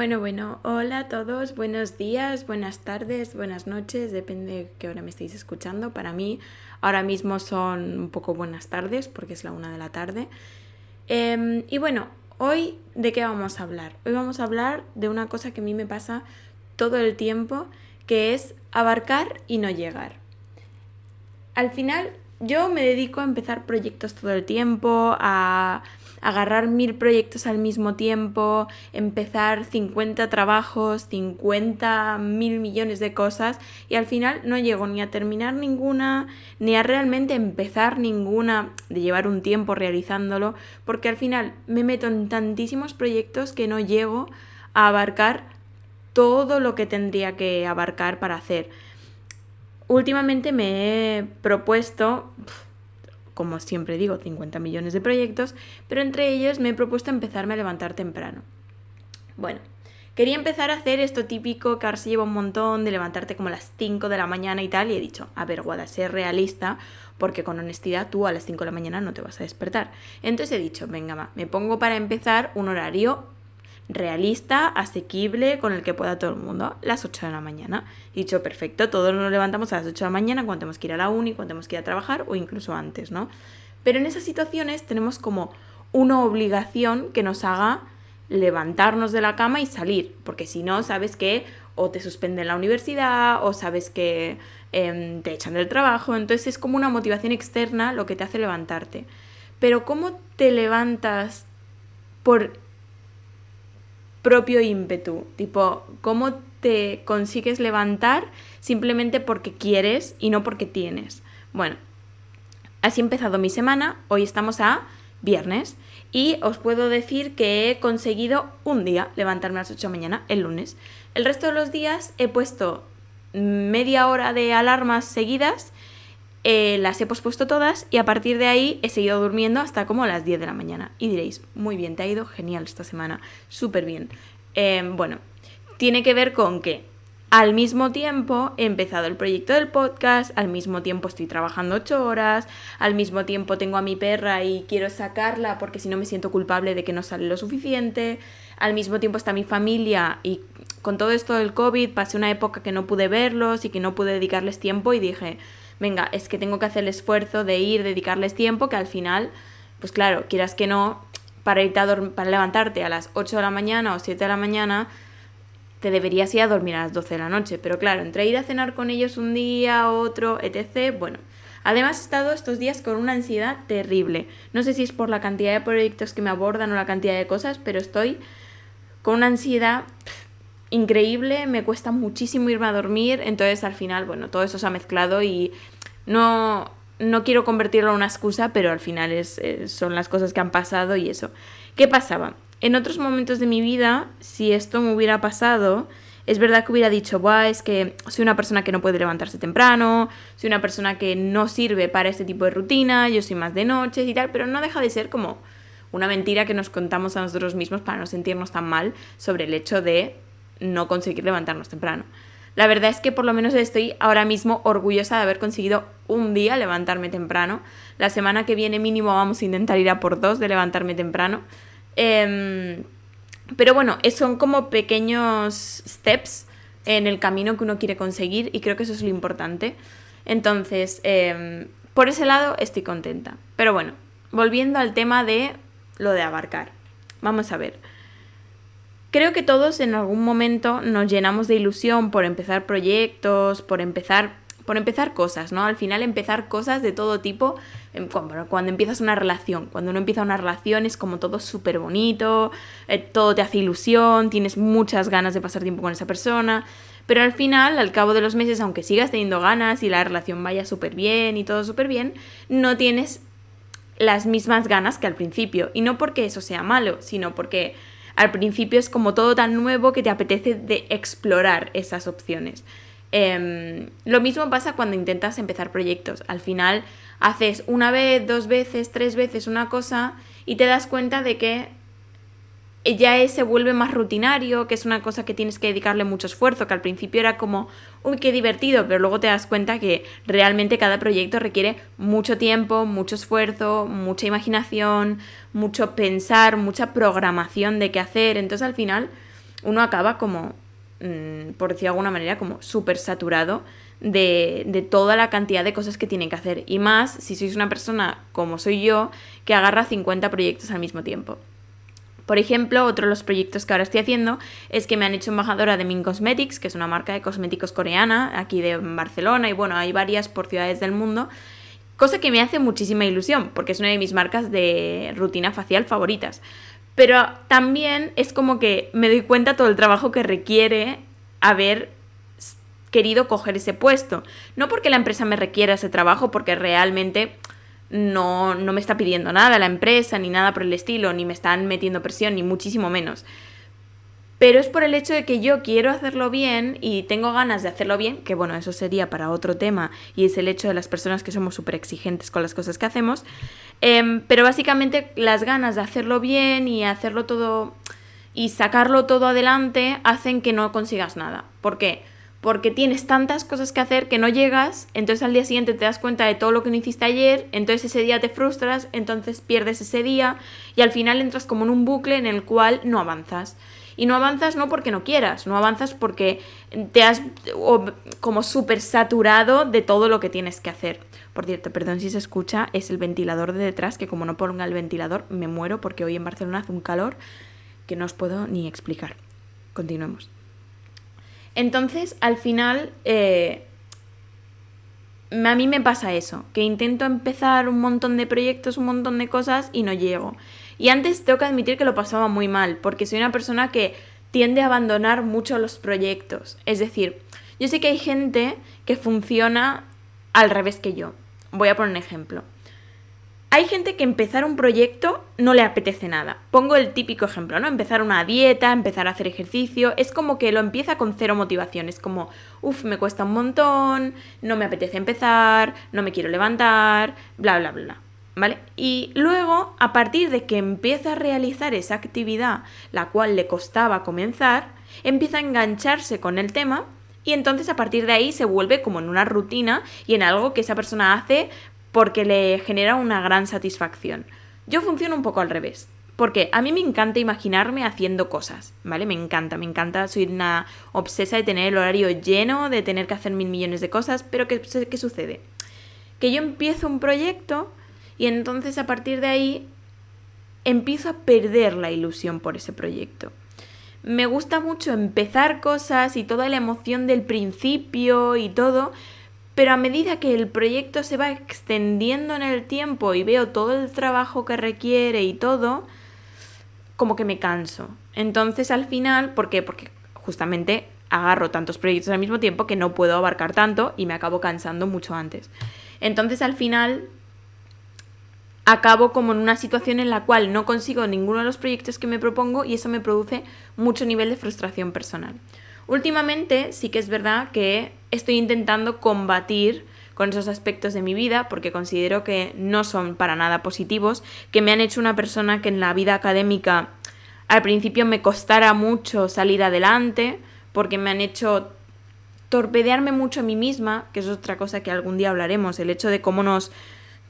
Bueno, bueno, hola a todos, buenos días, buenas tardes, buenas noches, depende de qué hora me estéis escuchando. Para mí ahora mismo son un poco buenas tardes porque es la una de la tarde. Em, y bueno, hoy de qué vamos a hablar? Hoy vamos a hablar de una cosa que a mí me pasa todo el tiempo, que es abarcar y no llegar. Al final yo me dedico a empezar proyectos todo el tiempo, a agarrar mil proyectos al mismo tiempo, empezar 50 trabajos, 50 mil millones de cosas y al final no llego ni a terminar ninguna, ni a realmente empezar ninguna, de llevar un tiempo realizándolo, porque al final me meto en tantísimos proyectos que no llego a abarcar todo lo que tendría que abarcar para hacer. Últimamente me he propuesto como siempre digo, 50 millones de proyectos, pero entre ellos me he propuesto empezarme a levantar temprano. Bueno, quería empezar a hacer esto típico que ahora se lleva un montón de levantarte como a las 5 de la mañana y tal, y he dicho, a ver, Guada, ser realista, porque con honestidad tú a las 5 de la mañana no te vas a despertar. Entonces he dicho, venga, va, me pongo para empezar un horario realista, asequible, con el que pueda todo el mundo, las 8 de la mañana. Dicho, perfecto, todos nos levantamos a las 8 de la mañana cuando tenemos que ir a la uni, cuando tenemos que ir a trabajar o incluso antes, ¿no? Pero en esas situaciones tenemos como una obligación que nos haga levantarnos de la cama y salir, porque si no, sabes que o te suspenden la universidad o sabes que em, te echan del trabajo, entonces es como una motivación externa lo que te hace levantarte. Pero ¿cómo te levantas por propio ímpetu, tipo, cómo te consigues levantar simplemente porque quieres y no porque tienes. Bueno, así empezado mi semana, hoy estamos a viernes y os puedo decir que he conseguido un día levantarme a las 8 de la mañana, el lunes. El resto de los días he puesto media hora de alarmas seguidas eh, las he pospuesto todas y a partir de ahí he seguido durmiendo hasta como las 10 de la mañana. Y diréis, muy bien, te ha ido genial esta semana, súper bien. Em, bueno, tiene que ver con que al mismo tiempo he empezado el proyecto del podcast, al mismo tiempo estoy trabajando 8 horas, al mismo tiempo tengo a mi perra y quiero sacarla porque si no me siento culpable de que no sale lo suficiente, al mismo tiempo está mi familia y con todo esto del COVID pasé una época que no pude verlos y que no pude dedicarles tiempo y dije, venga, es que tengo que hacer el esfuerzo de ir, dedicarles tiempo, que al final, pues claro, quieras que no, para, irte a para levantarte a las 8 de la mañana o 7 de la mañana, te deberías ir a dormir a las 12 de la noche. Pero claro, entre ir a cenar con ellos un día, otro, etc., bueno. Además he estado estos días con una ansiedad terrible. No sé si es por la cantidad de proyectos que me abordan o la cantidad de cosas, pero estoy con una ansiedad increíble, me cuesta muchísimo irme a dormir, entonces al final, bueno, todo eso se ha mezclado y no, no quiero convertirlo en una excusa, pero al final es, son las cosas que han pasado y eso. ¿Qué pasaba? En otros momentos de mi vida, si esto me hubiera pasado, es verdad que hubiera dicho, Buah, es que soy una persona que no puede levantarse temprano, soy una persona que no sirve para este tipo de rutina, yo soy más de noches y tal, pero no deja de ser como una mentira que nos contamos a nosotros mismos para no sentirnos tan mal sobre el hecho de no conseguir levantarnos temprano. La verdad es que por lo menos estoy ahora mismo orgullosa de haber conseguido un día levantarme temprano. La semana que viene mínimo vamos a intentar ir a por dos de levantarme temprano. Em, pero bueno, son como pequeños steps en el camino que uno quiere conseguir y creo que eso es lo importante. Entonces, em, por ese lado estoy contenta. Pero bueno, volviendo al tema de lo de abarcar. Vamos a ver. Creo que todos en algún momento nos llenamos de ilusión por empezar proyectos, por empezar, por empezar cosas, ¿no? Al final empezar cosas de todo tipo, em, cuando, empiezas una relación, cuando uno empieza una relación es como todo súper bonito, eh, todo te hace ilusión, tienes muchas ganas de pasar tiempo con esa persona, pero al final, al cabo de los meses, aunque sigas teniendo ganas y la relación vaya súper bien y todo súper bien, no tienes las mismas ganas que al principio. Y no porque eso sea malo, sino porque al principio es como todo tan nuevo que te apetece de explorar esas opciones. Em, lo mismo pasa cuando intentas empezar proyectos. Al final haces una vez, dos veces, tres veces una cosa y te das cuenta de que ya se vuelve más rutinario, que es una cosa que tienes que dedicarle mucho esfuerzo, que al principio era como, uy, qué divertido, pero luego te das cuenta que realmente cada proyecto requiere mucho tiempo, mucho esfuerzo, mucha imaginación, mucho pensar, mucha programación de qué hacer. Entonces al final uno acaba como, mm, por decir de alguna manera, como súper saturado de, de, toda la cantidad de cosas que tiene que hacer. Y más si sois una persona como soy yo, que agarra 50 proyectos al mismo tiempo. Por ejemplo, otro de los proyectos que ahora estoy haciendo es que me han hecho embajadora de Min Cosmetics, que es una marca de cosméticos coreana, aquí de Barcelona, y bueno, hay varias por ciudades del mundo. Cosa que me hace muchísima ilusión, porque es una de mis marcas de rutina facial favoritas. Pero también es como que me doy cuenta todo el trabajo que requiere haber querido coger ese puesto. No porque la empresa me requiera ese trabajo, porque realmente no, no me está pidiendo nada la empresa, ni nada por el estilo, ni me están metiendo presión, ni muchísimo menos. Pero es por el hecho de que yo quiero hacerlo bien y tengo ganas de hacerlo bien, que bueno, eso sería para otro tema, y es el hecho de las personas que somos súper exigentes con las cosas que hacemos. Em, pero básicamente las ganas de hacerlo bien y hacerlo todo y sacarlo todo adelante hacen que no consigas nada. ¿Por qué? Porque tienes tantas cosas que hacer que no llegas, entonces al día siguiente te das cuenta de todo lo que no hiciste ayer, entonces ese día te frustras, entonces pierdes ese día y al final entras como en un bucle en el cual no avanzas. Y no avanzas no porque no quieras, no avanzas porque te has como súper saturado de todo lo que tienes que hacer. Por cierto, perdón si se escucha, es el ventilador de detrás, que como no ponga el ventilador me muero porque hoy en Barcelona hace un calor que no os puedo ni explicar. Continuemos. Entonces, al final, eh, a mí me pasa eso, que intento empezar un montón de proyectos, un montón de cosas y no llego. Y antes tengo que admitir que lo pasaba muy mal, porque soy una persona que tiende a abandonar mucho los proyectos. Es decir, yo sé que hay gente que funciona al revés que yo. Voy a poner un ejemplo. Hay gente que empezar un proyecto no le apetece nada. Pongo el típico ejemplo, ¿no? Empezar una dieta, empezar a hacer ejercicio, es como que lo empieza con cero motivación, es como, uff, me cuesta un montón, no me apetece empezar, no me quiero levantar, bla, bla, bla. ¿Vale? Y luego, a partir de que empieza a realizar esa actividad, la cual le costaba comenzar, empieza a engancharse con el tema y entonces a partir de ahí se vuelve como en una rutina y en algo que esa persona hace porque le genera una gran satisfacción. Yo funciono un poco al revés. Porque a mí me encanta imaginarme haciendo cosas, ¿vale? Me encanta, me encanta, soy una obsesa de tener el horario lleno, de tener que hacer mil millones de cosas, pero ¿qué, qué sucede? Que yo empiezo un proyecto y entonces a partir de ahí empiezo a perder la ilusión por ese proyecto. Me gusta mucho empezar cosas y toda la emoción del principio y todo, pero a medida que el proyecto se va extendiendo en el tiempo y veo todo el trabajo que requiere y todo, como que me canso. Entonces al final, ¿por qué? Porque justamente agarro tantos proyectos al mismo tiempo que no puedo abarcar tanto y me acabo cansando mucho antes. Entonces al final acabo como en una situación en la cual no consigo ninguno de los proyectos que me propongo y eso me produce mucho nivel de frustración personal. Últimamente sí que es verdad que estoy intentando combatir con esos aspectos de mi vida porque considero que no son para nada positivos, que me han hecho una persona que en la vida académica al principio me costara mucho salir adelante, porque me han hecho torpedearme mucho a mí misma, que es otra cosa que algún día hablaremos, el hecho de cómo nos,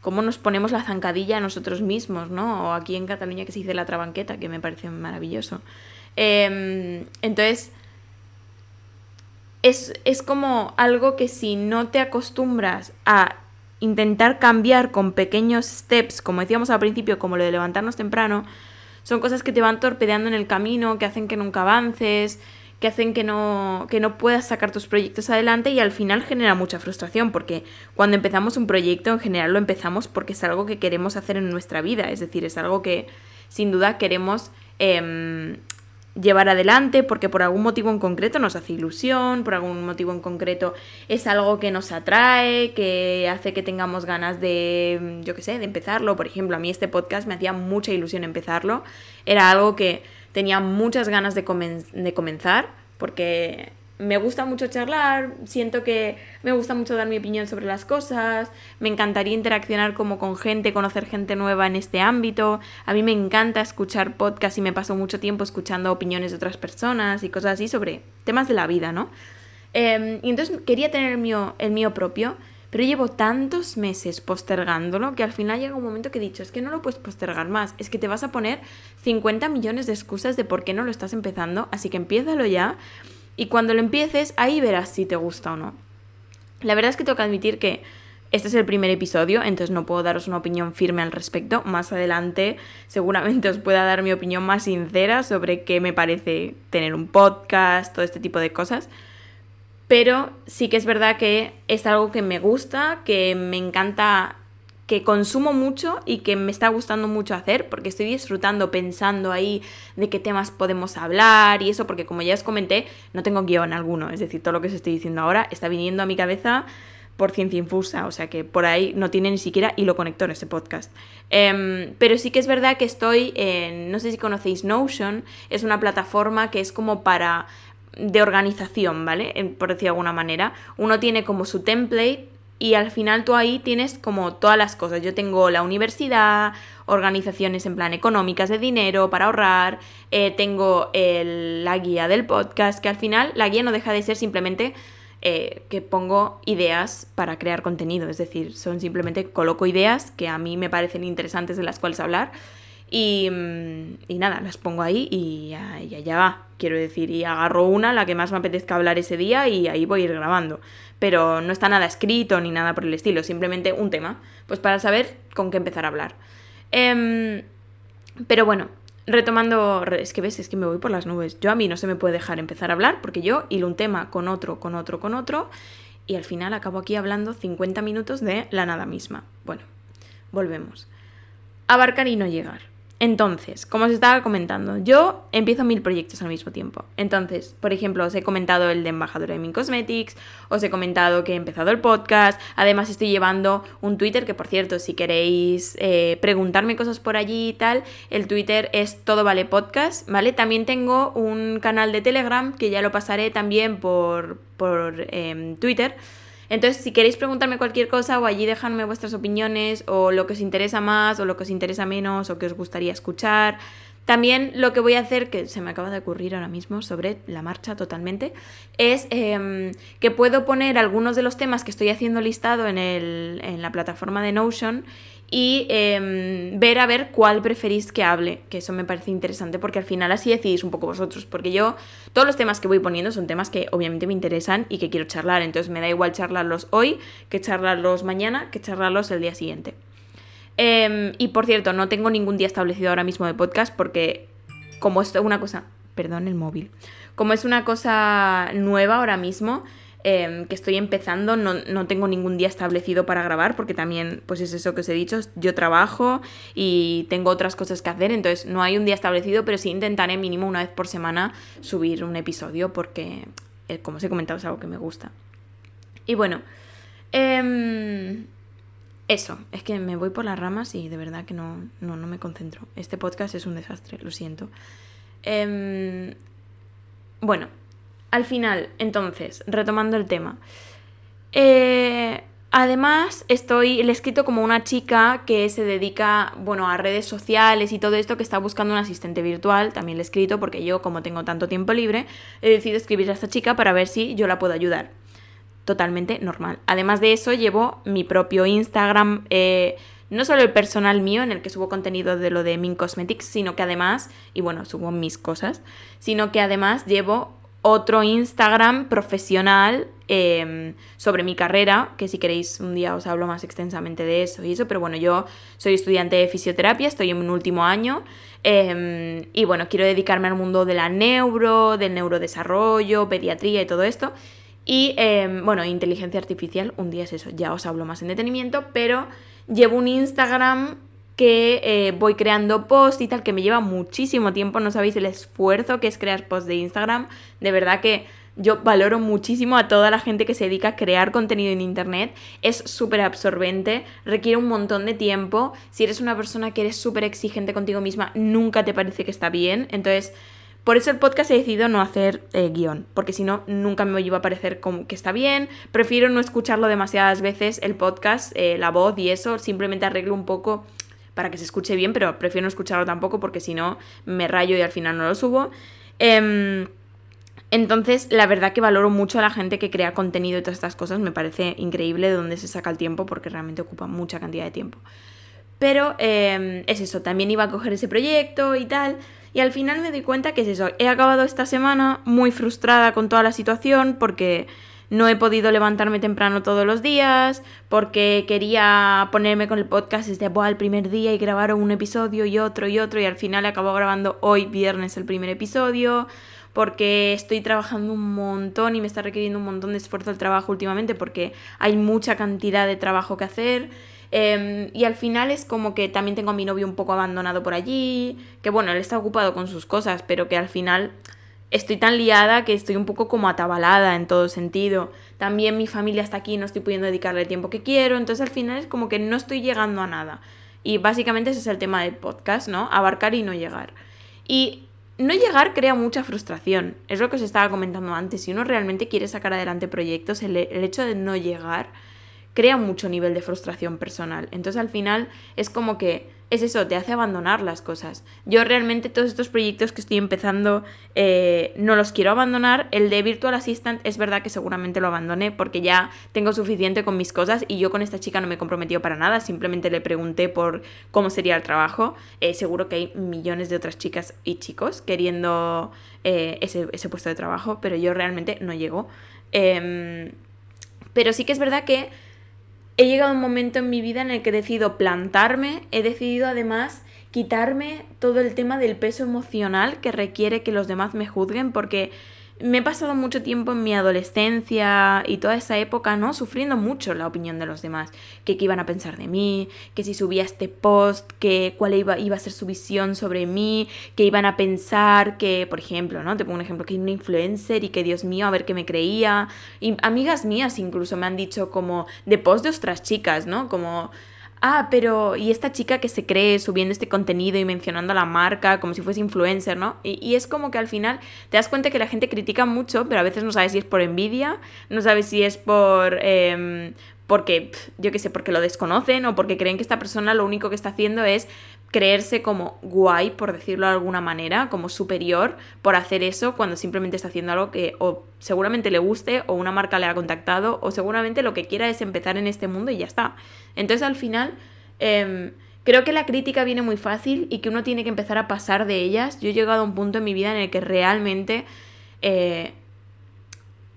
cómo nos ponemos la zancadilla a nosotros mismos, ¿no? O aquí en Cataluña que se dice la trabanqueta, que me parece maravilloso. Em, entonces, es, como algo que si no te acostumbras a intentar cambiar con pequeños steps, como decíamos al principio, como lo de levantarnos temprano, son cosas que te van torpedeando en el camino, que hacen que nunca avances, que hacen que no, que no puedas sacar tus proyectos adelante y al final genera mucha frustración, porque cuando empezamos un proyecto en general lo empezamos porque es algo que queremos hacer en nuestra vida, es decir, es algo que sin duda queremos em, llevar adelante porque por algún motivo en concreto nos hace ilusión, por algún motivo en concreto es algo que nos atrae, que hace que tengamos ganas de, yo qué sé, de empezarlo. Por ejemplo, a mí este podcast me hacía mucha ilusión empezarlo. Era algo que tenía muchas ganas de, de comenzar porque me gusta mucho charlar, siento que me gusta mucho dar mi opinión sobre las cosas, me encantaría interaccionar como con gente, conocer gente nueva en este ámbito, a mí me encanta escuchar podcasts y me paso mucho tiempo escuchando opiniones de otras personas y cosas así sobre temas de la vida, ¿no? Em, y entonces quería tener el mío, el mío propio, Pero llevo tantos meses postergándolo que al final llega un momento que he dicho, es que no lo puedes postergar más, es que te vas a poner 50 millones de excusas de por qué no lo estás empezando, así que empiézalo ya y cuando lo empieces ahí verás si te gusta o no. La verdad es que tengo que admitir que este es el primer episodio, entonces no puedo daros una opinión firme al respecto. Más adelante seguramente os pueda dar mi opinión más sincera sobre qué me parece tener un podcast, todo este tipo de cosas. Pero sí que es verdad que es algo que me gusta, que me encanta, que consumo mucho y que me está gustando mucho hacer porque estoy disfrutando pensando ahí de qué temas podemos hablar y eso, porque como ya os comenté, no tengo guion alguno. Es decir, todo lo que os estoy diciendo ahora está viniendo a mi cabeza por ciencia infusa, o sea que por ahí no tiene ni siquiera hilo conector ese podcast. Em, pero sí que es verdad que estoy en, no sé si conocéis Notion, es una plataforma que es como para de organización, ¿vale? Por decir de alguna manera. Uno tiene como su template y al final tú ahí tienes como todas las cosas. Yo tengo la universidad, organizaciones en plan económicas de dinero para ahorrar, eh, tengo la guía del podcast, que al final la guía no deja de ser simplemente eh, que pongo ideas para crear contenido, es decir, son simplemente coloco ideas que a mí me parecen interesantes de las cuales hablar y, mm, nada, las pongo ahí y ya, va, quiero decir, y agarro una, la que más me apetezca hablar ese día y ahí voy a ir grabando. Pero no está nada escrito ni nada por el estilo, simplemente un tema, pues para saber con qué empezar a hablar. Em, pero bueno, retomando, es que ves, es que me voy por las nubes. Yo a mí no se me puede dejar empezar a hablar porque yo hilo un tema con otro, con otro, con otro y al final acabo aquí hablando 50 minutos de la nada misma. Bueno, volvemos. Abarcar y no llegar. Entonces, como os estaba comentando, yo empiezo mil proyectos al mismo tiempo. Entonces, por ejemplo, os he comentado el de embajadora de Min Cosmetics, os he comentado que he empezado el podcast, además estoy llevando un Twitter, que por cierto, si queréis eh, preguntarme cosas por allí y tal, el Twitter es todo vale podcast, ¿vale? También tengo un canal de Telegram que ya lo pasaré también por, por em, Twitter entonces, si queréis preguntarme cualquier cosa o allí dejarme vuestras opiniones o lo que os interesa más o lo que os interesa menos o que os gustaría escuchar. También lo que voy a hacer, que se me acaba de ocurrir ahora mismo sobre la marcha totalmente, es em, que puedo poner algunos de los temas que estoy haciendo listado en, el, en la plataforma de Notion y em, ver a ver cuál preferís que hable, que eso me parece interesante porque al final así decidís un poco vosotros, porque yo todos los temas que voy poniendo son temas que obviamente me interesan y que quiero charlar, entonces me da igual charlarlos hoy que charlarlos mañana, que charlarlos el día siguiente. Em, y por cierto, no tengo ningún día establecido ahora mismo de podcast porque como es una cosa, perdón el móvil, como es una cosa nueva ahora mismo, Em, que estoy empezando, no, tengo ningún día establecido para grabar, porque también, pues es eso que os he dicho, yo trabajo y tengo otras cosas que hacer, entonces no hay un día establecido, pero sí intentaré mínimo una vez por semana subir un episodio, porque, eh, como os he comentado, es algo que me gusta. Y bueno, em, eso, es que me voy por las ramas y de verdad que no, no, me concentro. Este podcast es un desastre, lo siento. Em, bueno, al final, entonces, retomando el tema. Eh, además, estoy, le he escrito como una chica que se dedica, bueno, a redes sociales y todo esto, que está buscando un asistente virtual. También le he escrito porque yo, como tengo tanto tiempo libre, he decidido escribir a esta chica para ver si yo la puedo ayudar. Totalmente normal. Además de eso, llevo mi propio Instagram. Eh, no solo el personal mío en el que subo contenido de lo de Min Cosmetics, sino que además, y bueno, subo mis cosas, sino que además llevo otro Instagram profesional em, sobre mi carrera, que si queréis un día os hablo más extensamente de eso y eso, pero bueno, yo soy estudiante de fisioterapia, estoy en mi último año em, y bueno, quiero dedicarme al mundo de la neuro, del neurodesarrollo, pediatría y todo esto. Y em, bueno, inteligencia artificial, un día es eso, ya os hablo más en detenimiento, pero llevo un Instagram que eh, voy creando posts y tal, que me lleva muchísimo tiempo, no sabéis el esfuerzo que es crear posts de Instagram, de verdad que yo valoro muchísimo a toda la gente que se dedica a crear contenido en Internet, es súper absorbente, requiere un montón de tiempo, si eres una persona que eres súper exigente contigo misma, nunca te parece que está bien, entonces... Por eso el podcast he decidido no hacer eh, guion, porque si no, nunca me iba a parecer como que está bien. Prefiero no escucharlo demasiadas veces, el podcast, eh, la voz y eso, simplemente arreglo un poco para que se escuche bien, pero prefiero no escucharlo tampoco porque si no me rayo y al final no lo subo. Em, Entonces, la verdad que valoro mucho a la gente que crea contenido y todas estas cosas. Me parece increíble de dónde se saca el tiempo porque realmente ocupa mucha cantidad de tiempo. Pero em, es eso, también iba a coger ese proyecto y tal. Y al final me doy cuenta que es eso. He acabado esta semana muy frustrada con toda la situación porque no he podido levantarme temprano todos los días, porque quería ponerme con el podcast desde el primer día y grabar un episodio y otro y otro y al final acabo grabando hoy viernes el primer episodio, porque estoy trabajando un montón y me está requiriendo un montón de esfuerzo el trabajo últimamente porque hay mucha cantidad de trabajo que hacer. Em, y al final es como que también tengo a mi novio un poco abandonado por allí, que bueno, él está ocupado con sus cosas, pero que al final estoy tan liada que estoy un poco como atabalada en todo sentido. También mi familia está aquí, no estoy pudiendo dedicarle el tiempo que quiero, entonces al final es como que no estoy llegando a nada. Y básicamente ese es el tema del podcast, ¿no? Abarcar y no llegar. Y no llegar crea mucha frustración, es lo que os estaba comentando antes. Si uno realmente quiere sacar adelante proyectos, el, el hecho de no llegar crea mucho nivel de frustración personal. Entonces al final es como que es eso, te hace abandonar las cosas. Yo realmente todos estos proyectos que estoy empezando eh, no los quiero abandonar. El de Virtual Assistant es verdad que seguramente lo abandoné porque ya tengo suficiente con mis cosas y yo con esta chica no me he comprometido para nada, simplemente le pregunté por cómo sería el trabajo. Eh, seguro que hay millones de otras chicas y chicos queriendo eh, ese, ese, puesto de trabajo, pero yo realmente no llego. Em, pero sí que es verdad que he llegado a un momento en mi vida en el que he decidido plantarme, he decidido además quitarme todo el tema del peso emocional que requiere que los demás me juzguen porque me he pasado mucho tiempo en mi adolescencia y toda esa época, ¿no? Sufriendo mucho la opinión de los demás. Que qué iban a pensar de mí, que si subía este post, que cuál iba, iba a ser su visión sobre mí, que iban a pensar que, por ejemplo, ¿no? Te pongo un ejemplo, que hay una influencer y que Dios mío, a ver qué me creía. Y amigas mías incluso me han dicho como de post de otras chicas, ¿no? Como ah, pero y esta chica que se cree subiendo este contenido y mencionando a la marca como si fuese influencer, ¿no? Y, es como que al final te das cuenta que la gente critica mucho, pero a veces no sabes si es por envidia, no sabes si es por... Eh, porque, yo qué sé, porque lo desconocen o porque creen que esta persona lo único que está haciendo es creerse como guay, por decirlo de alguna manera, como superior por hacer eso cuando simplemente está haciendo algo que o seguramente le guste o una marca le ha contactado o seguramente lo que quiera es empezar en este mundo y ya está. Entonces al final em, creo que la crítica viene muy fácil y que uno tiene que empezar a pasar de ellas. Yo he llegado a un punto en mi vida en el que realmente eh,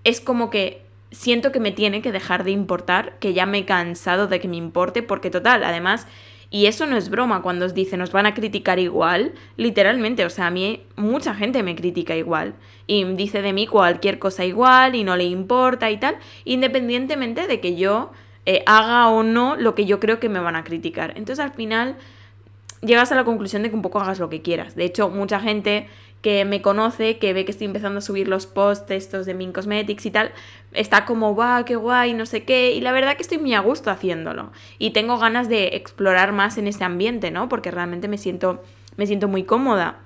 es como que siento que me tiene que dejar de importar, que ya me he cansado de que me importe porque total, además y eso no es broma cuando os dicen, nos van a criticar igual, literalmente, o sea, a mí mucha gente me critica igual y dice de mí cualquier cosa igual y no le importa y tal, independientemente de que yo eh, haga o no lo que yo creo que me van a criticar. Entonces al final llegas a la conclusión de que un poco hagas lo que quieras. De hecho, mucha gente que me conoce, que ve que estoy empezando a subir los posts estos de Min Cosmetics y tal, está como, va, qué guay, no sé qué, y la verdad que estoy muy a gusto haciéndolo. Y tengo ganas de explorar más en ese ambiente, ¿no? Porque realmente me siento, me siento muy cómoda.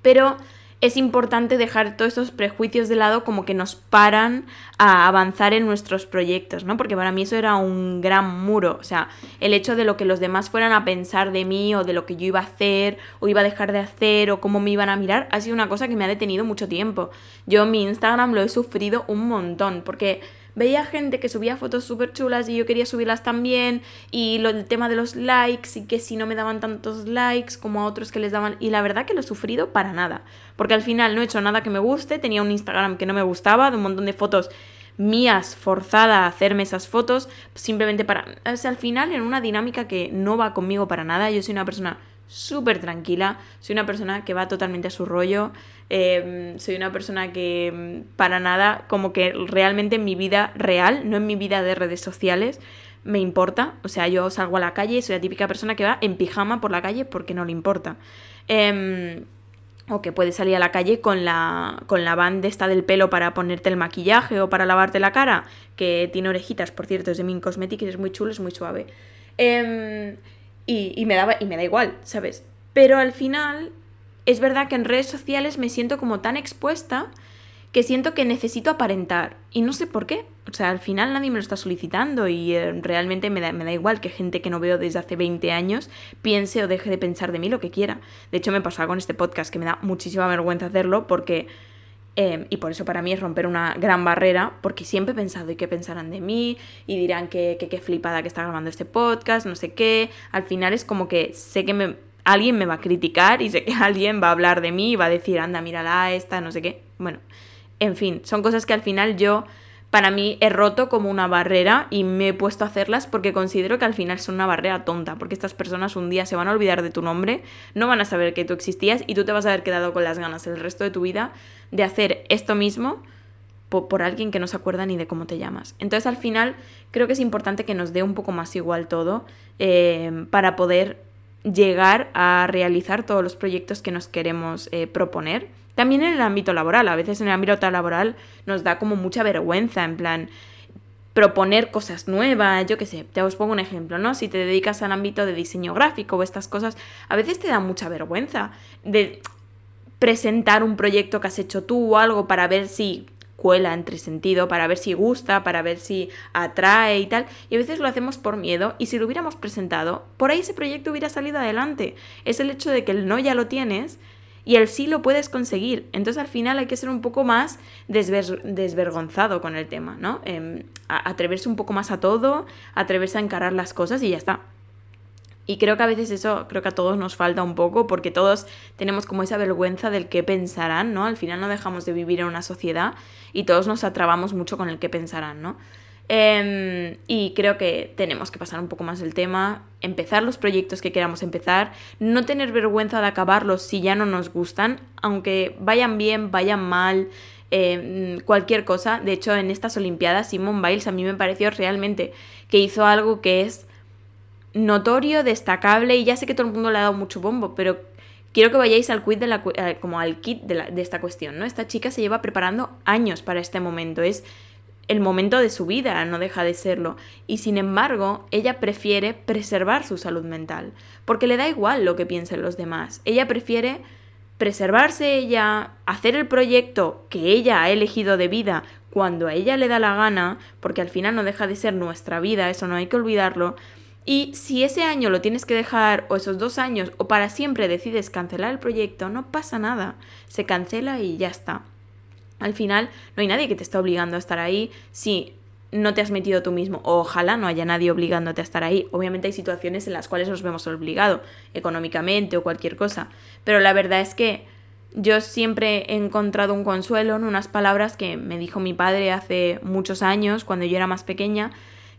Pero es importante dejar todos esos prejuicios de lado como que nos paran a avanzar en nuestros proyectos, ¿no? Porque para mí eso era un gran muro, o sea, el hecho de lo que los demás fueran a pensar de mí o de lo que yo iba a hacer o iba a dejar de hacer o cómo me iban a mirar, ha sido una cosa que me ha detenido mucho tiempo. Yo mi Instagram lo he sufrido un montón porque veía gente que subía fotos súper chulas y yo quería subirlas también y lo, el tema de los likes y que si no me daban tantos likes como a otros que les daban y la verdad que lo he sufrido para nada porque al final no he hecho nada que me guste, tenía un Instagram que no me gustaba, de un montón de fotos mías forzada a hacerme esas fotos simplemente para... O sea, al final en una dinámica que no va conmigo para nada, yo soy una persona súper tranquila, soy una persona que va totalmente a su rollo, em, soy una persona que mm, para nada, como que realmente en mi vida real, no en mi vida de redes sociales, me importa, o sea, yo salgo a la calle soy la típica persona que va en pijama por la calle porque no le importa. Em, o que puedes salir a la calle con la, con la banda esta del pelo para ponerte el maquillaje o para lavarte la cara, que tiene orejitas, por cierto, es de Min Cosmetics, es muy chulo, es muy suave. Em, y, me daba, y me da igual, ¿sabes? Pero al final es verdad que en redes sociales me siento como tan expuesta que siento que necesito aparentar. Y no sé por qué. O sea, al final nadie me lo está solicitando y eh, realmente me da, me da, igual que gente que no veo desde hace 20 años piense o deje de pensar de mí lo que quiera. De hecho, me pasaba con este podcast que me da muchísima vergüenza hacerlo porque Em, y por eso para mí es romper una gran barrera, porque siempre he pensado, ¿y qué pensarán de mí? Y dirán que qué flipada que está grabando este podcast, no sé qué. Al final es como que sé que me, alguien me va a criticar y sé que alguien va a hablar de mí y va a decir, anda, mírala esta, no sé qué. Bueno, en fin, son cosas que al final yo para mí he roto como una barrera y me he puesto a hacerlas porque considero que al final son una barrera tonta, porque estas personas un día se van a olvidar de tu nombre, no van a saber que tú existías y tú te vas a haber quedado con las ganas el resto de tu vida de hacer esto mismo por, alguien que no se acuerda ni de cómo te llamas. Entonces al final creo que es importante que nos dé un poco más igual todo eh, para poder llegar a realizar todos los proyectos que nos queremos eh, proponer también en el ámbito laboral, a veces en el ámbito laboral nos da como mucha vergüenza, en plan, proponer cosas nuevas, yo qué sé, te os pongo un ejemplo, ¿no? Si te dedicas al ámbito de diseño gráfico o estas cosas, a veces te da mucha vergüenza de presentar un proyecto que has hecho tú o algo para ver si cuela entre sentido, para ver si gusta, para ver si atrae y tal. Y a veces lo hacemos por miedo y si lo hubiéramos presentado, por ahí ese proyecto hubiera salido adelante. Es el hecho de que el no ya lo tienes y el sí lo puedes conseguir. Entonces al final hay que ser un poco más desvergonzado con el tema, ¿no? Em, atreverse un poco más a todo, atreverse a encarar las cosas y ya está. Y creo que a veces eso, creo que a todos nos falta un poco porque todos tenemos como esa vergüenza del qué pensarán, ¿no? Al final no dejamos de vivir en una sociedad y todos nos atrabamos mucho con el qué pensarán, ¿no? Em, y creo que tenemos que pasar un poco más el tema, empezar los proyectos que queramos empezar, no tener vergüenza de acabarlos si ya no nos gustan, aunque vayan bien, vayan mal, em, cualquier cosa. De hecho, en estas Olimpiadas, Simon Biles a mí me pareció realmente que hizo algo que es notorio, destacable, y ya sé que todo el mundo le ha dado mucho bombo, pero quiero que vayáis al, de la, eh, como al kit de, de esta cuestión, ¿no? Esta chica se lleva preparando años para este momento, es el momento de su vida, no deja de serlo. Y sin embargo, ella prefiere preservar su salud mental, porque le da igual lo que piensen los demás. Ella prefiere preservarse ella, hacer el proyecto que ella ha elegido de vida cuando a ella le da la gana, porque al final no deja de ser nuestra vida, eso no hay que olvidarlo. Y si ese año lo tienes que dejar, o esos dos años, o para siempre decides cancelar el proyecto, no pasa nada. Se cancela y ya está. Al final no hay nadie que te esté obligando a estar ahí si no te has metido tú mismo. O ojalá no haya nadie obligándote a estar ahí. Obviamente hay situaciones en las cuales nos vemos obligados, económicamente o cualquier cosa. Pero la verdad es que yo siempre he encontrado un consuelo en unas palabras que me dijo mi padre hace muchos años, cuando yo era más pequeña,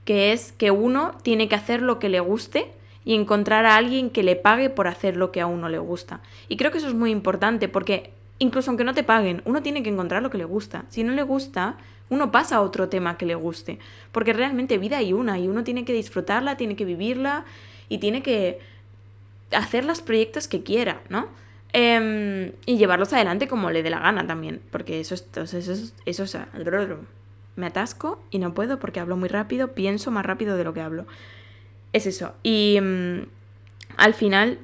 que es que uno tiene que hacer lo que le guste y encontrar a alguien que le pague por hacer lo que a uno le gusta. Y creo que eso es muy importante porque incluso aunque no te paguen, uno tiene que encontrar lo que le gusta. Si no le gusta, uno pasa a otro tema que le guste. Porque realmente vida hay una y uno tiene que disfrutarla, tiene que vivirla y tiene que hacer los proyectos que quiera, ¿no? Em, y llevarlos adelante como le dé la gana también. Porque eso es, eso es, eso es, me atasco y no puedo porque hablo muy rápido, pienso más rápido de lo que hablo. Es eso. Y mm, al final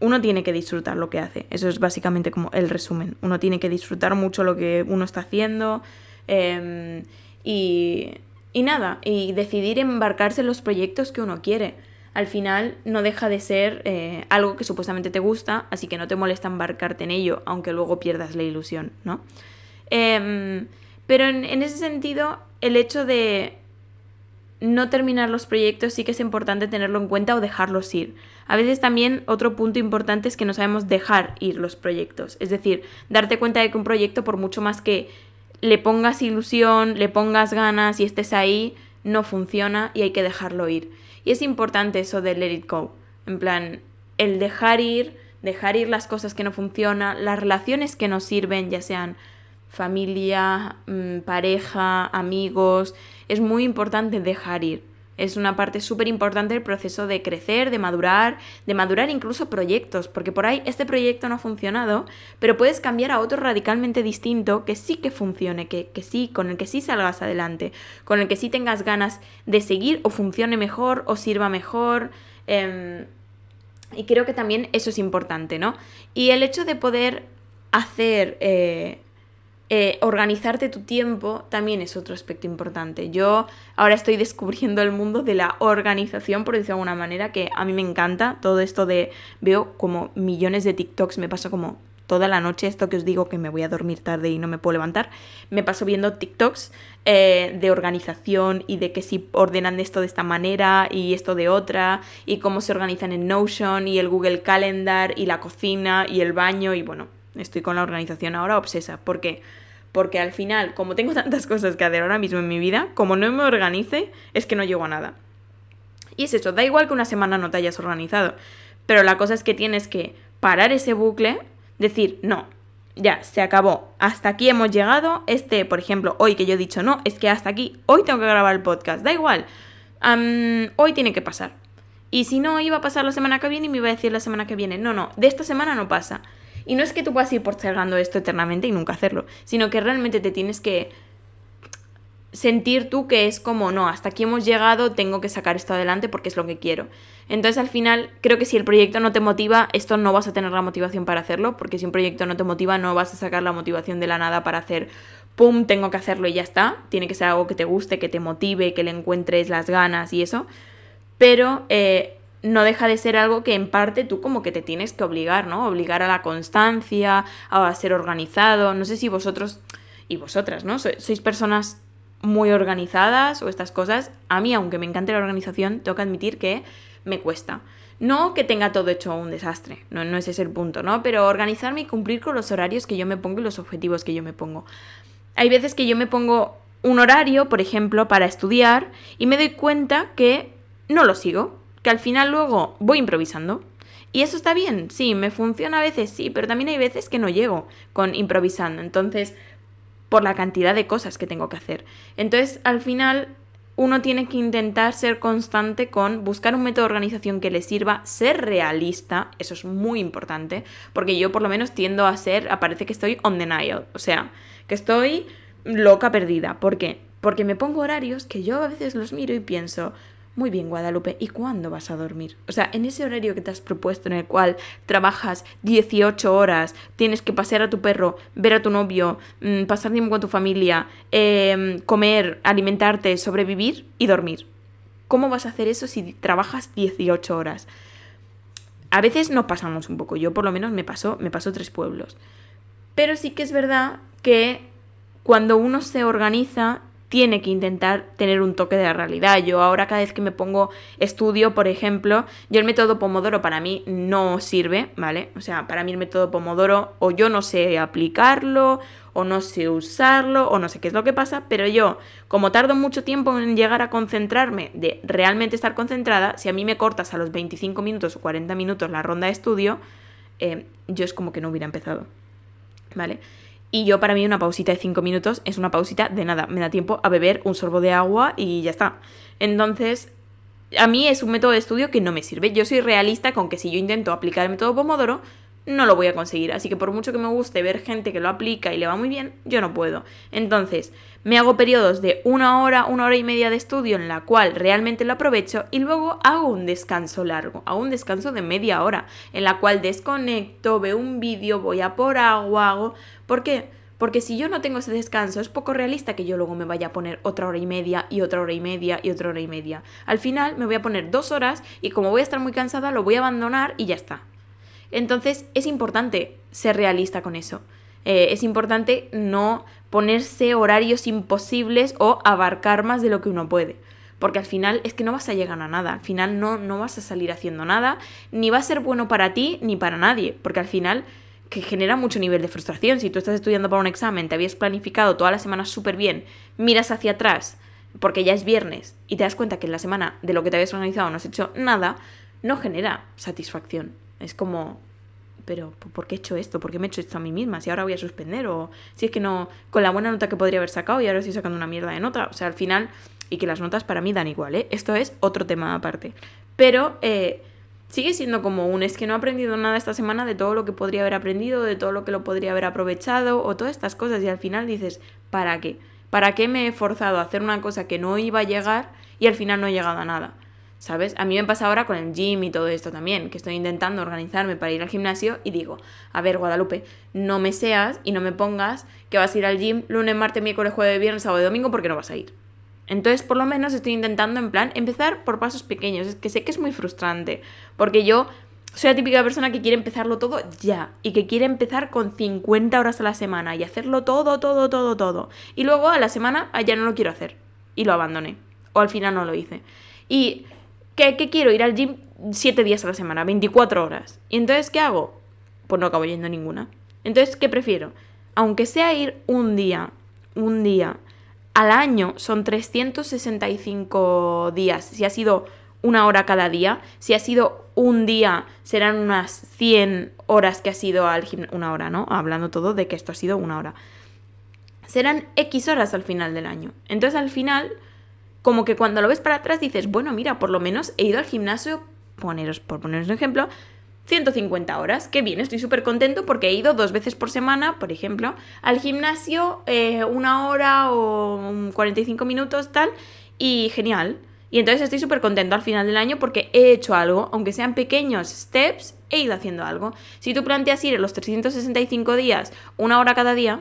uno tiene que disfrutar lo que hace. Eso es básicamente como el resumen. Uno tiene que disfrutar mucho lo que uno está haciendo em, y, y nada, y decidir embarcarse en los proyectos que uno quiere. Al final no deja de ser eh, algo que supuestamente te gusta, así que no te molesta embarcarte en ello, aunque luego pierdas la ilusión, ¿no? Em, pero en ese sentido, el hecho de no terminar los proyectos sí que es importante tenerlo en cuenta o dejarlos ir. A veces también otro punto importante es que no sabemos dejar ir los proyectos. Es decir, darte cuenta de que un proyecto, por mucho más que le pongas ilusión, le pongas ganas y estés ahí, no funciona y hay que dejarlo ir. Y es importante eso de let it go. En plan, el dejar ir, dejar ir las cosas que no funcionan, las relaciones que no sirven, ya sean familia, mm, pareja, amigos, es muy importante dejar ir. Es una parte súper importante del proceso de crecer, de madurar, de madurar incluso proyectos, porque por ahí este proyecto no ha funcionado, pero puedes cambiar a otro radicalmente distinto que sí que funcione, que, sí, con el que sí salgas adelante, con el que sí tengas ganas de seguir o funcione mejor o sirva mejor. Em, y creo que también eso es importante, ¿no? Y el hecho de poder hacer eh, eh, organizarte tu tiempo también es otro aspecto importante. Yo ahora estoy descubriendo el mundo de la organización, por decirlo de alguna manera, que a mí me encanta. Todo esto de. Veo como millones de TikToks, me pasa como toda la noche, esto que os digo que me voy a dormir tarde y no me puedo levantar, me paso viendo TikToks eh, de organización y de que si ordenan esto de esta manera y esto de otra, y cómo se organizan en Notion y el Google Calendar y la cocina y el baño y bueno, estoy con la organización ahora obsesa. ¿Por qué? Porque al final, como tengo tantas cosas que hacer ahora mismo en mi vida, como no me organice, es que no llego a nada. Y es eso, da igual que una semana no te hayas organizado, pero la cosa es que tienes que parar ese bucle, decir, no, ya, se acabó, hasta aquí hemos llegado, este, por ejemplo, hoy que yo he dicho, no, es que hasta aquí, hoy tengo que grabar el podcast, da igual, hoy tiene que pasar. Y si no, iba a pasar la semana que viene y me iba a decir la semana que viene, no, no, de esta semana no pasa. Y no es que tú puedas ir postergando esto eternamente y nunca hacerlo, sino que realmente te tienes que sentir tú que es como, no, hasta aquí hemos llegado, tengo que sacar esto adelante porque es lo que quiero. Entonces al final creo que si el proyecto no te motiva, esto no vas a tener la motivación para hacerlo, porque si un proyecto no te motiva, no vas a sacar la motivación de la nada para hacer, ¡pum!, tengo que hacerlo y ya está. Tiene que ser algo que te guste, que te motive, que le encuentres las ganas y eso. Pero eh, no deja de ser algo que en parte tú como que te tienes que obligar, ¿no? Obligar a la constancia, a ser organizado. No sé si vosotros y vosotras, ¿no? Sois personas muy organizadas o estas cosas, a mí, aunque me encante la organización, tengo que admitir que me cuesta. No que tenga todo hecho un desastre, no, no ese es el punto, ¿no? Pero organizarme y cumplir con los horarios que yo me pongo y los objetivos que yo me pongo. Hay veces que yo me pongo un horario, por ejemplo, para estudiar y me doy cuenta que no lo sigo, que al final luego voy improvisando. Y eso está bien, sí, me funciona a veces, sí, pero también hay veces que no llego con improvisando. Entonces, por la cantidad de cosas que tengo que hacer. Entonces, al final, uno tiene que intentar ser constante con buscar un método de organización que le sirva, ser realista, eso es muy importante, porque yo por lo menos tiendo a ser, aparece que estoy on denial, o sea, que estoy loca perdida. ¿Por qué? Porque me pongo horarios que yo a veces los miro y pienso, muy bien, Guadalupe, ¿y cuándo vas a dormir? O sea, en ese horario que te has propuesto en el cual trabajas 18 horas, tienes que pasear a tu perro, ver a tu novio, mm, pasar tiempo con tu familia, em, comer, alimentarte, sobrevivir y dormir. ¿Cómo vas a hacer eso si trabajas 18 horas? A veces nos pasamos un poco, yo por lo menos me paso, me paso tres pueblos. Pero sí que es verdad que cuando uno se organiza tiene que intentar tener un toque de realidad. Yo ahora cada vez que me pongo estudio, por ejemplo, yo el método Pomodoro para mí no sirve, ¿vale? O sea, para mí el método Pomodoro o yo no sé aplicarlo o no sé usarlo o no sé qué es lo que pasa, pero yo, como tardo mucho tiempo en llegar a concentrarme, de realmente estar concentrada, si a mí me cortas a los 25 minutos o 40 minutos la ronda de estudio, eh, yo es como que no hubiera empezado, ¿vale? Y yo para mí una pausita de 5 minutos es una pausita de nada, me da tiempo a beber un sorbo de agua y ya está. Entonces, a mí es un método de estudio que no me sirve. Yo soy realista con que si yo intento aplicar el método Pomodoro, no lo voy a conseguir. Así que por mucho que me guste ver gente que lo aplica y le va muy bien, yo no puedo. Entonces, me hago periodos de una hora, una hora y media de estudio en la cual realmente lo aprovecho y luego hago un descanso largo, hago un descanso de media hora en la cual desconecto, veo un vídeo, voy a por agua, hago ¿Por qué? Porque si yo no tengo ese descanso, es poco realista que yo luego me vaya a poner otra hora y media y otra hora y media y otra hora y media. Al final me voy a poner dos horas y como voy a estar muy cansada, lo voy a abandonar y ya está. Entonces es importante ser realista con eso. Eh, es importante no ponerse horarios imposibles o abarcar más de lo que uno puede. Porque al final es que no vas a llegar a nada, al final no, no vas a salir haciendo nada, ni va a ser bueno para ti ni para nadie, porque al final que genera mucho nivel de frustración. Si tú estás estudiando para un examen, te habías planificado toda la semana súper bien, miras hacia atrás porque ya es viernes y te das cuenta que en la semana de lo que te habías organizado no has hecho nada, no genera satisfacción. Es como, pero ¿por qué he hecho esto? ¿Por qué me he hecho esto a mí misma? Si ahora voy a suspender o si es que no, con la buena nota que podría haber sacado y ahora estoy sacando una mierda de nota. O sea, al final, y que las notas para mí dan igual, ¿eh? Esto es otro tema aparte. Pero eh, sigue siendo como un es que no he aprendido nada esta semana de todo lo que podría haber aprendido, de todo lo que lo podría haber aprovechado o todas estas cosas y al final dices, ¿para qué? ¿Para qué me he forzado a hacer una cosa que no iba a llegar y al final no he llegado a nada? ¿Sabes? A mí me pasa ahora con el gym y todo esto también, que estoy intentando organizarme para ir al gimnasio y digo, a ver, Guadalupe, no me seas y no me pongas que vas a ir al gym lunes, martes, miércoles, jueves, viernes, sábado y domingo porque no vas a ir. Entonces, por lo menos estoy intentando, en plan, empezar por pasos pequeños. Es que sé que es muy frustrante, porque yo soy la típica persona que quiere empezarlo todo ya y que quiere empezar con 50 horas a la semana y hacerlo todo, todo, todo, todo. Y luego a la semana ah, ya no lo quiero hacer y lo abandoné. O al final no lo hice. Y ¿qué, quiero? Ir al gym 7 días a la semana, 24 horas. ¿Y entonces qué hago? Pues no acabo yendo ninguna. Entonces, ¿qué prefiero? Aunque sea ir un día, un día, al año son 365 días. Si ha sido una hora cada día. Si ha sido un día, serán unas 100 horas que ha sido al gimnasio. Una hora, ¿no? Hablando todo de que esto ha sido una hora. Serán X horas al final del año. Entonces al final, como que cuando lo ves para atrás dices, bueno, mira, por lo menos he ido al gimnasio, poneros, por poneros un ejemplo, 150 horas. Qué bien, estoy súper contento porque he ido dos veces por semana, por ejemplo, al gimnasio eh, una hora o 45 minutos, tal, y genial. Y entonces estoy súper contento al final del año porque he hecho algo, aunque sean pequeños steps, he ido haciendo algo. Si tú planteas ir los 365 días, una hora cada día,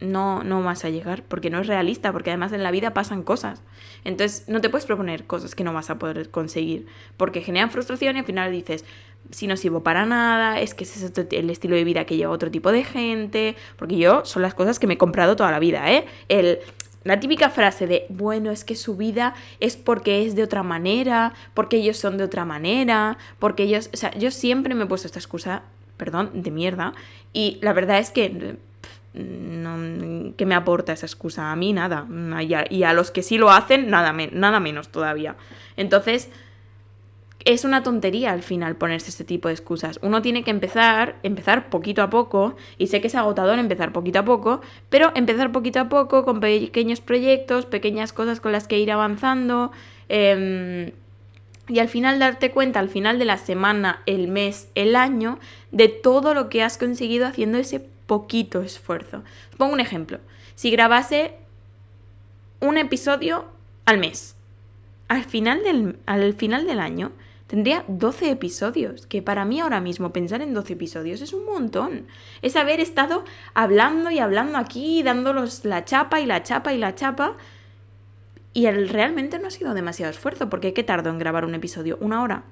no, no vas a llegar, porque no es realista, porque además en la vida pasan cosas. Entonces no te puedes proponer cosas que no vas a poder conseguir, porque generan frustración y al final dices, si no sirvo para nada, es que ese es el estilo de vida que lleva otro tipo de gente, porque yo son las cosas que me he comprado toda la vida, ¿eh? El la típica frase de, bueno, es que su vida es porque es de otra manera, porque ellos son de otra manera, porque ellos, o sea, yo siempre me he puesto esta excusa, perdón, de mierda, y la verdad es que, no, ¿qué me aporta esa excusa? A mí nada, y a, los que sí lo hacen, nada, nada menos todavía. Entonces, es una tontería al final ponerse este tipo de excusas. Uno tiene que empezar, empezar poquito a poco, y sé que es agotador empezar poquito a poco, pero empezar poquito a poco con pequeños proyectos, pequeñas cosas con las que ir avanzando. Em, y al final darte cuenta, al final de la semana, el mes, el año, de todo lo que has conseguido haciendo ese poquito esfuerzo. pongo un ejemplo. Si grabase un episodio al mes, al final del, al final del año, tendría 12 episodios, que para mí ahora mismo pensar en 12 episodios es un montón. Es haber estado hablando y hablando aquí, dándolos la chapa y la chapa y la chapa. Y el, realmente no ha sido demasiado esfuerzo, porque ¿qué tardo en grabar un episodio? Una hora.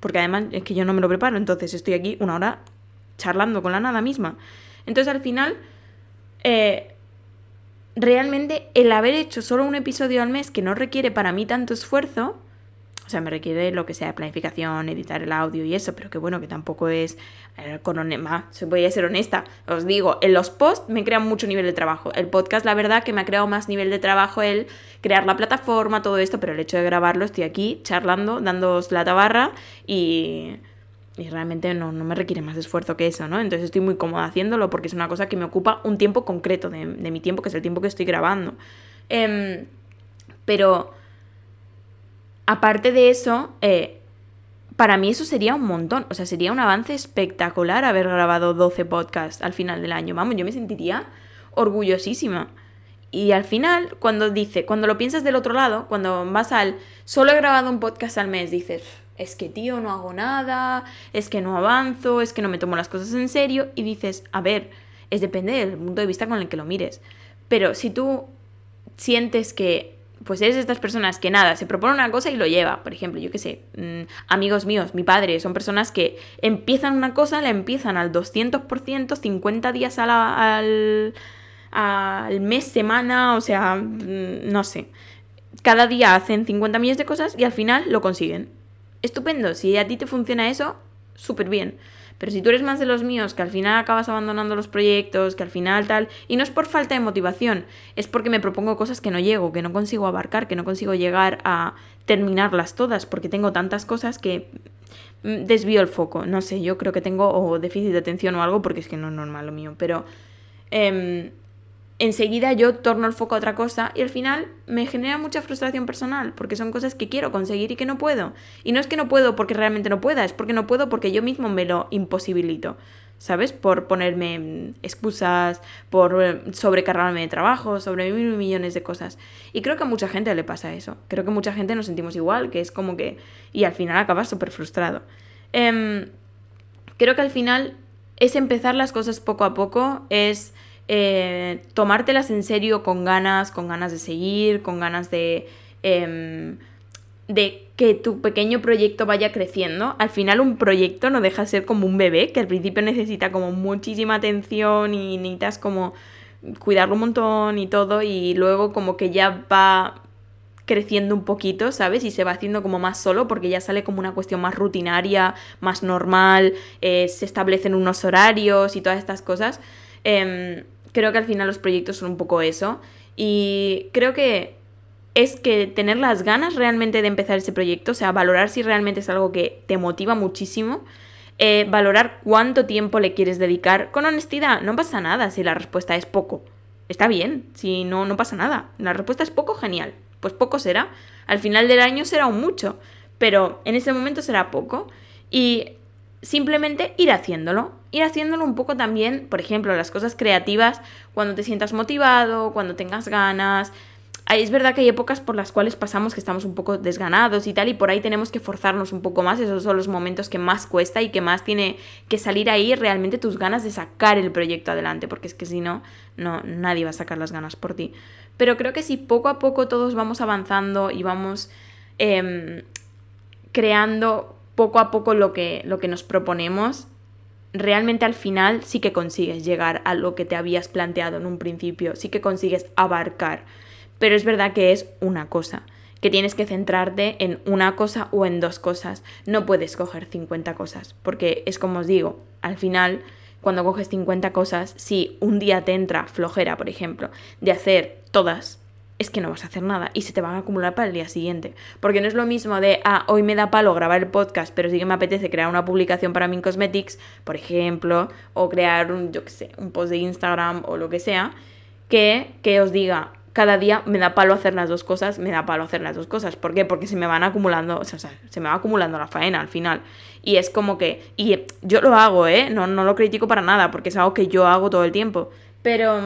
Porque además es que yo no me lo preparo, entonces estoy aquí una hora charlando con la nada misma. Entonces al final, eh, realmente el haber hecho solo un episodio al mes que no requiere para mí tanto esfuerzo, o sea, me requiere lo que sea planificación, editar el audio y eso, pero que bueno, que tampoco es eh, con más. Voy a ser honesta. Os digo, en los posts me crea mucho nivel de trabajo. El podcast, la verdad, que me ha creado más nivel de trabajo el crear la plataforma, todo esto, pero el hecho de grabarlo, estoy aquí charlando, dándoos la tabarra y y realmente no, me requiere más esfuerzo que eso, ¿no? Entonces estoy muy cómoda haciéndolo porque es una cosa que me ocupa un tiempo concreto de, mi tiempo, que es el tiempo que estoy grabando. Em, pero aparte de eso, eh, para mí eso sería un montón. O sea, sería un avance espectacular haber grabado 12 podcasts al final del año. Vamos, yo me sentiría orgullosísima. Y al final, cuando dice, cuando lo piensas del otro lado, cuando vas al solo he grabado un podcast al mes, dices, es que tío, no hago nada, es que no avanzo, es que no me tomo las cosas en serio. Y dices, a ver, es depende del punto de vista con el que lo mires. Pero si tú sientes que pues eres de estas personas que nada, se propone una cosa y lo lleva. Por ejemplo, yo qué sé, mm, amigos míos, mi padre, son personas que empiezan una cosa, la empiezan al 200%, 50 días al, al mes, semana, o sea, mm, no sé. Cada día hacen 50 millones de cosas y al final lo consiguen. Estupendo, si a ti te funciona eso, súper bien. Pero si tú eres más de los míos, que al final acabas abandonando los proyectos, que al final tal, y no es por falta de motivación, es porque me propongo cosas que no llego, que no consigo abarcar, que no consigo llegar a terminarlas todas, porque tengo tantas cosas que mm, desvío el foco. No sé, yo creo que tengo o déficit de atención o algo, porque es que no es normal lo mío, pero... Em, enseguida yo torno el foco a otra cosa y al final me genera mucha frustración personal porque son cosas que quiero conseguir y que no puedo. Y no es que no puedo porque realmente no pueda, es porque no puedo porque yo mismo me lo imposibilito. ¿Sabes? Por ponerme excusas, por eh, sobrecargarme de trabajo, sobre mil millones de cosas. Y creo que a mucha gente le pasa eso. Creo que mucha gente nos sentimos igual, que es como que... Y al final acabas súper frustrado. Em, creo que al final es empezar las cosas poco a poco, es eh, tomártelas en serio con ganas, con ganas de seguir, con ganas de... Em, de que tu pequeño proyecto vaya creciendo. Al final un proyecto no deja de ser como un bebé, que al principio necesita como muchísima atención y necesitas como cuidarlo un montón y todo y luego como que ya va creciendo un poquito, ¿sabes? Y se va haciendo como más solo porque ya sale como una cuestión más rutinaria, más normal, eh, se establecen unos horarios y todas estas cosas. Em, creo que al final los proyectos son un poco eso y creo que es que tener las ganas realmente de empezar ese proyecto, o sea, valorar si realmente es algo que te motiva muchísimo, eh, valorar cuánto tiempo le quieres dedicar con honestidad. No pasa nada si la respuesta es poco. Está bien, si no, no pasa nada. La respuesta es poco, genial pues poco será. Al final del año será un mucho, pero en ese momento será poco. Y simplemente ir haciéndolo. Ir haciéndolo un poco también, por ejemplo, las cosas creativas, cuando te sientas motivado, cuando tengas ganas. Es verdad que hay épocas por las cuales pasamos que estamos un poco desganados y tal, y por ahí tenemos que forzarnos un poco más. Esos son los momentos que más cuesta y que más tiene que salir ahí realmente tus ganas de sacar el proyecto adelante, porque es que si no, no nadie va a sacar las ganas por ti. Pero creo que si poco a poco todos vamos avanzando y vamos em, creando poco a poco lo que, lo que nos proponemos, realmente al final sí que consigues llegar a lo que te habías planteado en un principio, sí que consigues abarcar. Pero es verdad que es una cosa, que tienes que centrarte en una cosa o en dos cosas. No puedes coger 50 cosas, porque es como os digo, al final cuando coges 50 cosas, si un día te entra flojera, por ejemplo, de hacer todas, es que no vas a hacer nada y se te van a acumular para el día siguiente. Porque no es lo mismo de, ah, hoy me da palo grabar el podcast, pero sí que me apetece crear una publicación para Min Cosmetics, por ejemplo, o crear un, yo qué sé, un post de Instagram o lo que sea, que, que os diga, cada día me da palo hacer las dos cosas, me da palo hacer las dos cosas. ¿Por qué? Porque se me van acumulando, o sea, se me va acumulando la faena al final. Y es como que, y yo lo hago, ¿eh? No, no lo critico para nada, porque es algo que yo hago todo el tiempo. Pero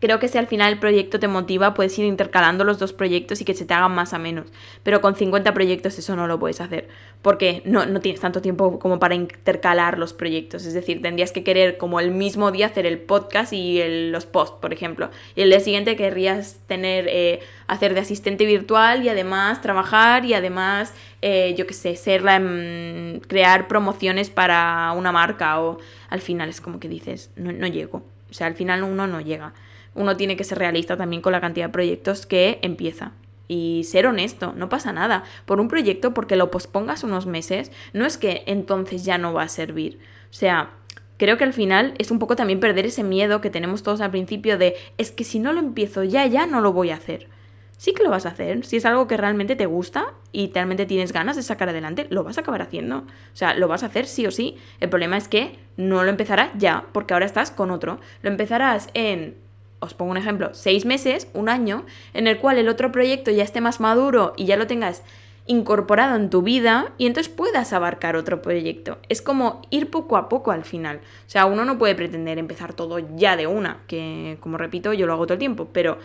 Creo que si al final el proyecto te motiva, puedes ir intercalando los dos proyectos y que se te hagan más a menos. Pero con 50 proyectos eso no lo puedes hacer, porque no, no tienes tanto tiempo como para intercalar los proyectos. Es decir, tendrías que querer como el mismo día hacer el podcast y los posts, por ejemplo. Y el día siguiente querrías tener, eh, hacer de asistente virtual y además trabajar y además, eh, yo qué sé, ser la, mm, crear promociones para una marca o al final es como que dices, no, no llego. O sea, al final uno no llega uno tiene que ser realista también con la cantidad de proyectos que empieza. Y ser honesto, no pasa nada. Por un proyecto, porque lo pospongas unos meses, no es que entonces ya no va a servir. O sea, creo que al final es un poco también perder ese miedo que tenemos todos al principio de es que si no lo empiezo ya, ya no lo voy a hacer. Sí que lo vas a hacer. Si es algo que realmente te gusta y realmente tienes ganas de sacar adelante, lo vas a acabar haciendo. O sea, lo vas a hacer sí o sí. El problema es que no lo empezarás ya, porque ahora estás con otro. Lo empezarás en os pongo un ejemplo, seis meses, un año, en el cual el otro proyecto ya esté más maduro y ya lo tengas incorporado en tu vida y entonces puedas abarcar otro proyecto. Es como ir poco a poco al final. O sea, uno no puede pretender empezar todo ya de una, que como repito, yo lo hago todo el tiempo, pero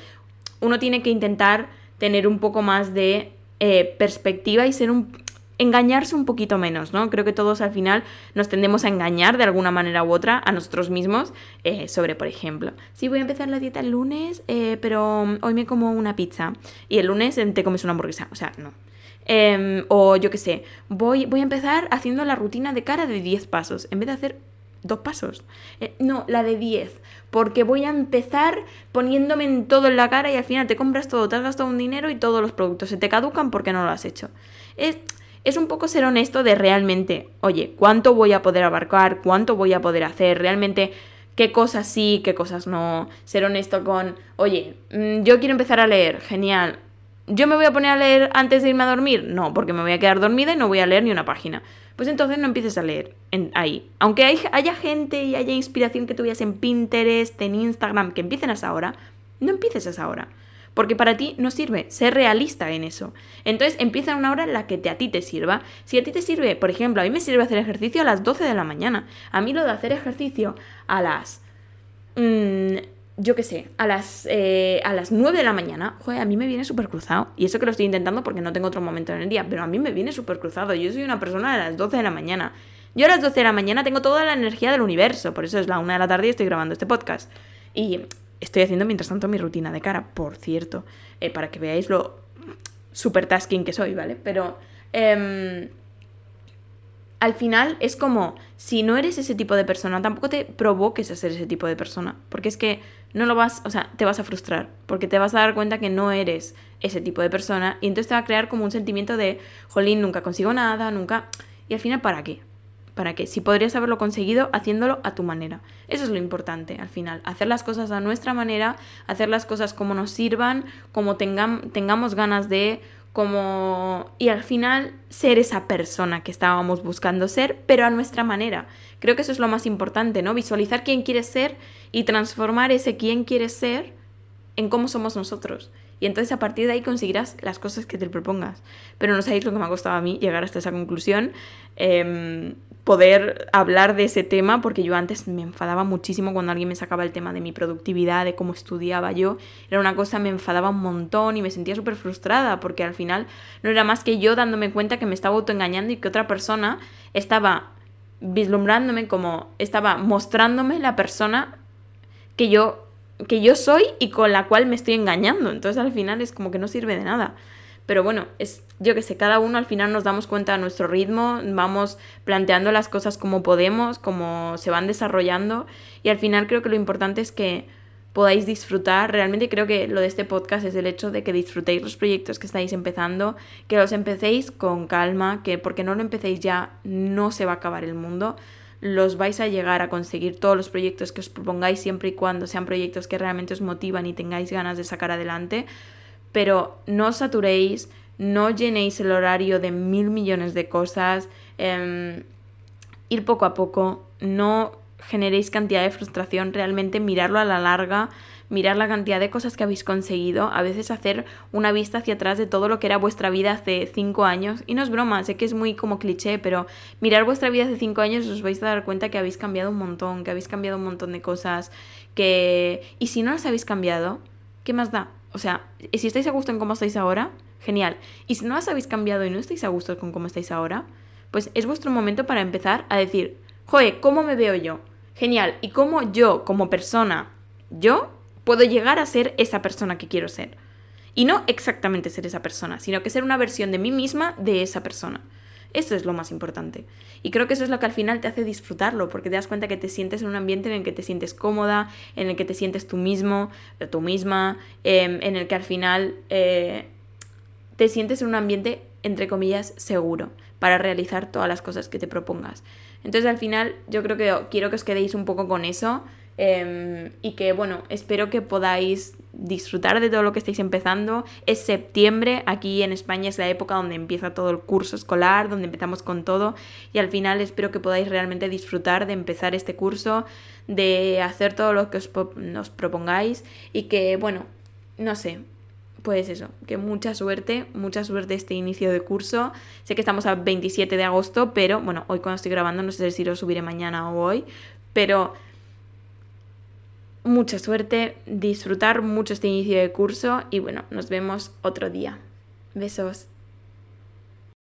uno tiene que intentar tener un poco más de eh, perspectiva y ser un, engañarse un poquito menos, ¿no? Creo que todos al final nos tendemos a engañar de alguna manera u otra a nosotros mismos eh, sobre, por ejemplo, sí voy a empezar la dieta el lunes, eh, pero hoy me como una pizza y el lunes te comes una hamburguesa, o sea, no. Em, o yo qué sé, voy, voy a empezar haciendo la rutina de cara de 10 pasos, en vez de hacer dos pasos. Eh, no, la de 10. Porque voy a empezar poniéndome en todo en la cara y al final te compras todo, te has gastado un dinero y todos los productos se te caducan porque no lo has hecho. Es, es un poco ser honesto de realmente, oye, ¿cuánto voy a poder abarcar? ¿Cuánto voy a poder hacer? Realmente, ¿qué cosas sí, qué cosas no? Ser honesto con, oye, mm, yo quiero empezar a leer, genial. ¿Yo me voy a poner a leer antes de irme a dormir? No, porque me voy a quedar dormida y no voy a leer ni una página. Pues entonces no empieces a leer en, ahí. Aunque haya gente y haya inspiración que tuvieras en Pinterest, en Instagram, que empiecen a esa hora, no empieces a esa hora porque para ti no sirve, ser realista en eso. Entonces empieza una hora en la que te, a ti te sirva. Si a ti te sirve, por ejemplo, a mí me sirve hacer ejercicio a las 12 de la mañana. A mí lo de hacer ejercicio a las... Mm, yo qué sé, a las, eh, a las 9 de la mañana, joder, a mí me viene súper cruzado. Y eso que lo estoy intentando porque no tengo otro momento en el día, pero a mí me viene súper cruzado. Yo soy una persona a las 12 de la mañana. Yo a las 12 de la mañana tengo toda la energía del universo, por eso es la 1 de la tarde y estoy grabando este podcast. Y Estoy haciendo mientras tanto mi rutina de cara, por cierto, eh, para que veáis lo super tasking que soy, ¿vale? Pero em, al final es como, si no eres ese tipo de persona, tampoco te provoques a ser ese tipo de persona, porque es que no lo vas, o sea, te vas a frustrar, porque te vas a dar cuenta que no eres ese tipo de persona y entonces te va a crear como un sentimiento de, jolín, nunca consigo nada, nunca... Y al final, ¿para qué? ¿Para qué? Si podrías haberlo conseguido haciéndolo a tu manera. Eso es lo importante al final. Hacer las cosas a nuestra manera, hacer las cosas como nos sirvan, como tengamos ganas de, como... y al final ser esa persona que estábamos buscando ser, pero a nuestra manera. Creo que eso es lo más importante, ¿no? Visualizar quién quieres ser y transformar ese quién quieres ser en cómo somos nosotros. Y entonces a partir de ahí conseguirás las cosas que te propongas. Pero no sabéis lo que me ha costado a mí llegar hasta esa conclusión. Em, poder hablar de ese tema, porque yo antes me enfadaba muchísimo cuando alguien me sacaba el tema de mi productividad, de cómo estudiaba yo. Era una cosa, me enfadaba un montón y me sentía súper frustrada, porque al final no era más que yo dándome cuenta que me estaba autoengañando y que otra persona estaba vislumbrándome como, estaba mostrándome la persona que yo que yo soy y con la cual me estoy engañando. Entonces al final es como que no sirve de nada. Pero bueno, es yo que sé, cada uno al final nos damos cuenta a nuestro ritmo, vamos planteando las cosas como podemos, como se van desarrollando y al final creo que lo importante es que podáis disfrutar. Realmente creo que lo de este podcast es el hecho de que disfrutéis los proyectos que estáis empezando, que los empecéis con calma, que porque no lo empecéis ya no se va a acabar el mundo los vais a llegar a conseguir todos los proyectos que os propongáis siempre y cuando sean proyectos que realmente os motivan y tengáis ganas de sacar adelante, pero no os saturéis, no llenéis el horario de mil millones de cosas, em, ir poco a poco, no generéis cantidad de frustración, realmente mirarlo a la larga mirar la cantidad de cosas que habéis conseguido, a veces hacer una vista hacia atrás de todo lo que era vuestra vida hace cinco años. Y no es broma, sé que es muy como cliché, pero mirar vuestra vida hace cinco años os vais a dar cuenta que habéis cambiado un montón, que habéis cambiado un montón de cosas, que... Y si no las habéis cambiado, ¿qué más da? O sea, si estáis a gusto en cómo estáis ahora, genial. Y si no las habéis cambiado y no estáis a gusto con cómo estáis ahora, pues es vuestro momento para empezar a decir, joe, ¿cómo me veo yo? Genial. ¿Y cómo yo, como persona, yo puedo llegar a ser esa persona que quiero ser. Y no exactamente ser esa persona, sino que ser una versión de mí misma de esa persona. Eso es lo más importante. Y creo que eso es lo que al final te hace disfrutarlo, porque te das cuenta que te sientes en un ambiente en el que te sientes cómoda, en el que te sientes tú mismo, tú misma, em, en el que al final eh, te sientes en un ambiente, entre comillas, seguro para realizar todas las cosas que te propongas. Entonces al final yo creo que quiero que os quedéis un poco con eso Em, y que bueno, espero que podáis disfrutar de todo lo que estáis empezando. Es septiembre, aquí en España es la época donde empieza todo el curso escolar, donde empezamos con todo y al final espero que podáis realmente disfrutar de empezar este curso, de hacer todo lo que os, nos propongáis y que bueno, no sé, pues eso, que mucha suerte, mucha suerte este inicio de curso. Sé que estamos a 27 de agosto, pero bueno, hoy cuando estoy grabando no sé si lo subiré mañana o hoy, pero mucha suerte, disfrutar mucho este inicio de curso y bueno, nos vemos otro día. Besos.